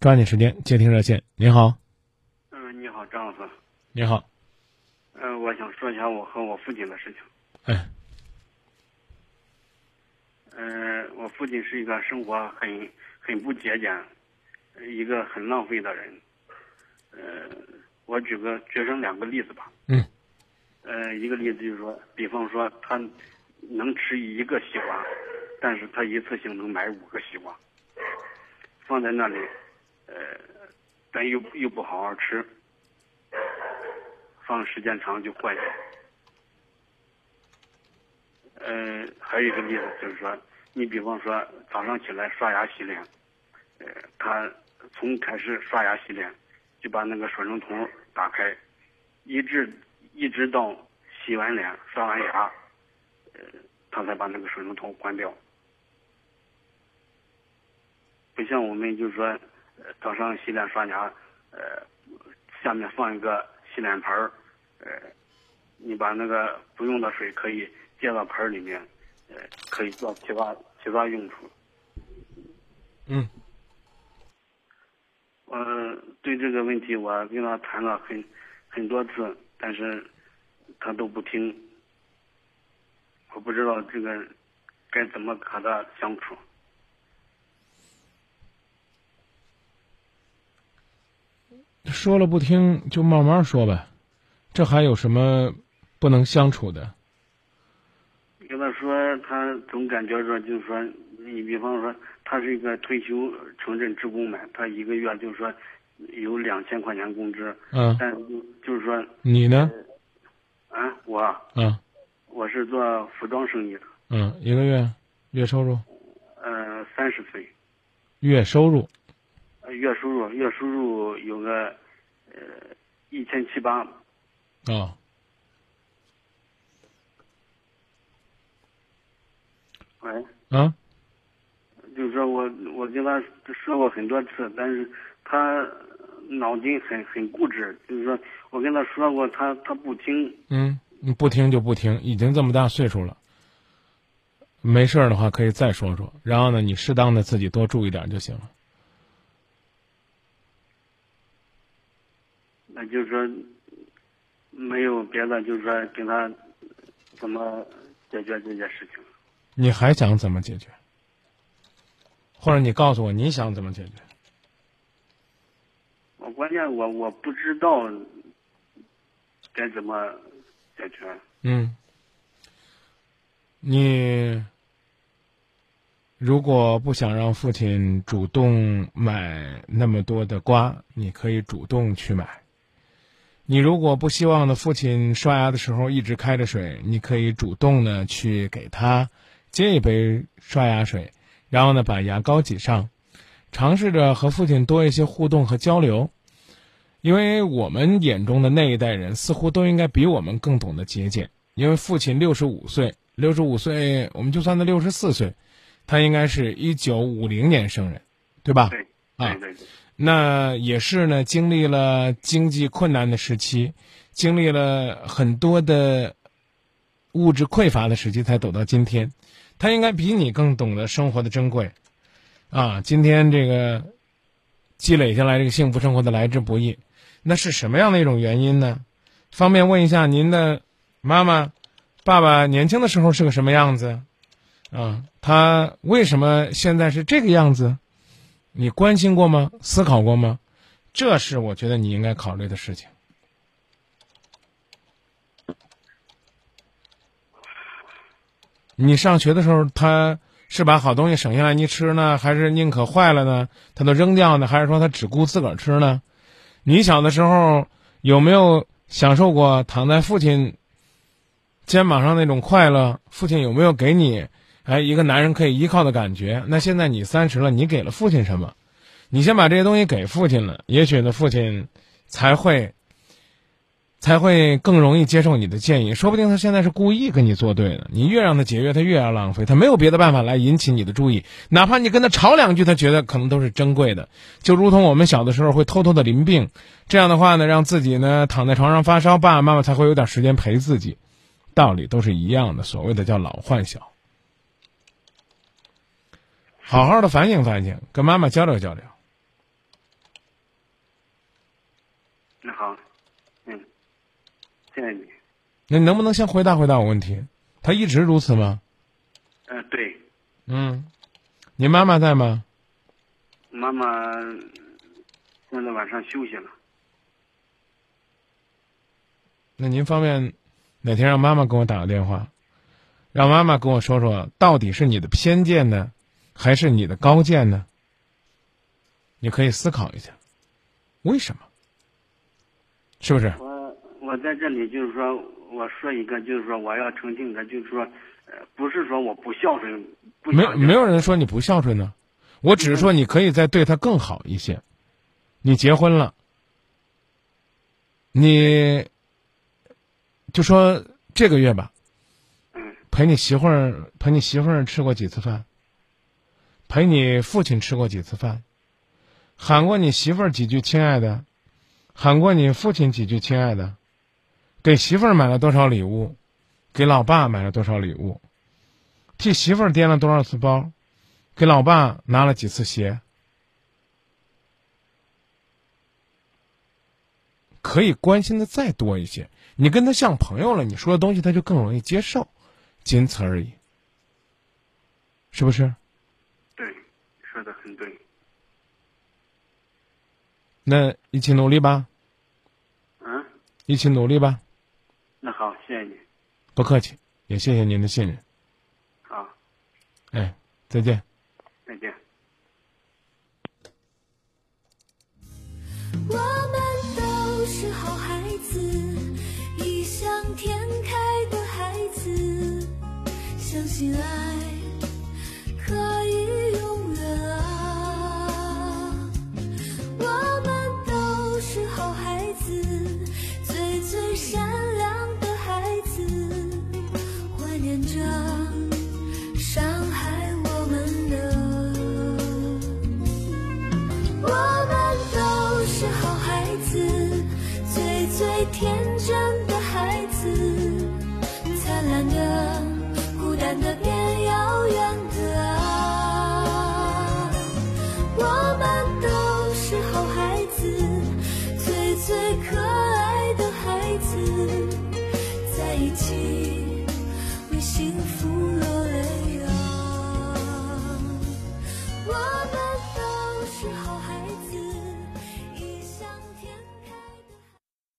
抓紧时间接听热线。您好，嗯，你好，张老师。你好，嗯、我想说一下我和我父亲的事情。哎，嗯、我父亲是一个生活很很不节俭，呃一个很浪费的人。呃，我举个举上两个例子吧。嗯。呃，一个例子就是说，比方说他能吃一个西瓜，但是他一次性能买五个西瓜，放在那里，呃，但又又不好好吃，放时间长就坏掉。呃，还有一个例子就是说，你比方说早上起来刷牙洗脸，呃，他从开始刷牙洗脸，就把那个水龙头打开，一直一直到洗完脸、刷完牙，呃，他才把那个水龙头关掉。不像我们就是说，早上洗脸刷牙，呃，下面放一个洗脸盆儿，呃，你把那个不用的水可以接到盆儿里面，呃，可以做其他其他用处。嗯，呃，对这个问题我跟他谈了很很多次，但是他都不听。我不知道这个该怎么和他相处。说了不听就慢慢说呗，这还有什么不能相处的？跟他说，他总感觉着就是说，你比方说，他是一个退休城镇职工嘛，他一个月就是说有两千块钱工资，嗯，但就就是说，你呢？啊，我。嗯。我是做服装生意的，嗯，一个月？月收入，呃，三十岁，月收入，呃月收入月收入有个呃一千七八，啊、喂，啊，就是说我我跟他说过很多次，但是他脑筋很很固执，就是说我跟他说过，他他不听。嗯，你不听就不听，已经这么大岁数了，没事儿的话可以再说说，然后呢，你适当的自己多注意点就行了。就是说没有别的，就是说跟他怎么解决这件事情。你还想怎么解决？或者你告诉我你想怎么解决？我关键我我不知道该怎么解决。嗯，你如果不想让父亲主动买那么多的瓜，你可以主动去买。你如果不希望呢父亲刷牙的时候一直开着水，你可以主动的去给他接一杯刷牙水，然后呢把牙膏挤上，尝试着和父亲多一些互动和交流。因为我们眼中的那一代人似乎都应该比我们更懂得节俭。因为父亲六十五岁，六十五岁，我们就算他六十四岁，他应该是一九五零年生人，对吧？对，啊对对对，那也是呢，经历了经济困难的时期，经历了很多的物质匮乏的时期，才走到今天。他应该比你更懂得生活的珍贵，啊，今天这个积累下来这个幸福生活的来之不易，那是什么样的一种原因呢？方便问一下您的妈妈、爸爸年轻的时候是个什么样子？啊，他为什么现在是这个样子？你关心过吗？思考过吗？这是我觉得你应该考虑的事情。你上学的时候，他是把好东西省下来你吃呢，还是宁可坏了呢？他都扔掉呢，还是说他只顾自个儿吃呢？你小的时候有没有享受过躺在父亲肩膀上那种快乐？父亲有没有给你哎一个男人可以依靠的感觉？那现在你三十了，你给了父亲什么？你先把这些东西给父亲了，也许呢，父亲才会才会更容易接受你的建议。说不定他现在是故意跟你作对的，你越让他节约，他越要浪费，他没有别的办法来引起你的注意。哪怕你跟他吵两句，他觉得可能都是珍贵的。就如同我们小的时候会偷偷的淋病，这样的话呢，让自己呢躺在床上发烧，爸爸妈妈才会有点时间陪自己。道理都是一样的，所谓的叫老换小。好好的反省反省跟妈妈交流交流。那好。嗯。谢谢你。那能不能先回答回答我问题？他一直如此吗？嗯对。嗯。您妈妈在吗？妈妈现在晚上休息了。那您方便哪天让妈妈给我打个电话让妈妈跟我说说到底是你的偏见呢？还是你的高见呢？你可以思考一下，为什么？是不是？我我在这里就是说，我说一个，就是说我要澄清的，就是说，呃，不是说我不孝顺，不没有没有人说你不孝顺呢，我只是说你可以再对他更好一些。你结婚了，你就说这个月吧，嗯陪你媳妇儿陪你媳妇儿吃过几次饭，陪你父亲吃过几次饭，喊过你媳妇儿几句亲爱的，喊过你父亲几句亲爱的，给媳妇儿买了多少礼物，给老爸买了多少礼物，替媳妇儿掂了多少次包，给老爸拿了几次鞋，可以关心的再多一些。你跟他像朋友了，你说的东西他就更容易接受，仅此而已，是不是？对，说的很对。那一起努力吧，嗯，一起努力吧，那好，谢谢你。不客气，也谢谢您的信任。好，哎，再见。再见。我们都是好孩子，异想天开的孩子，相信爱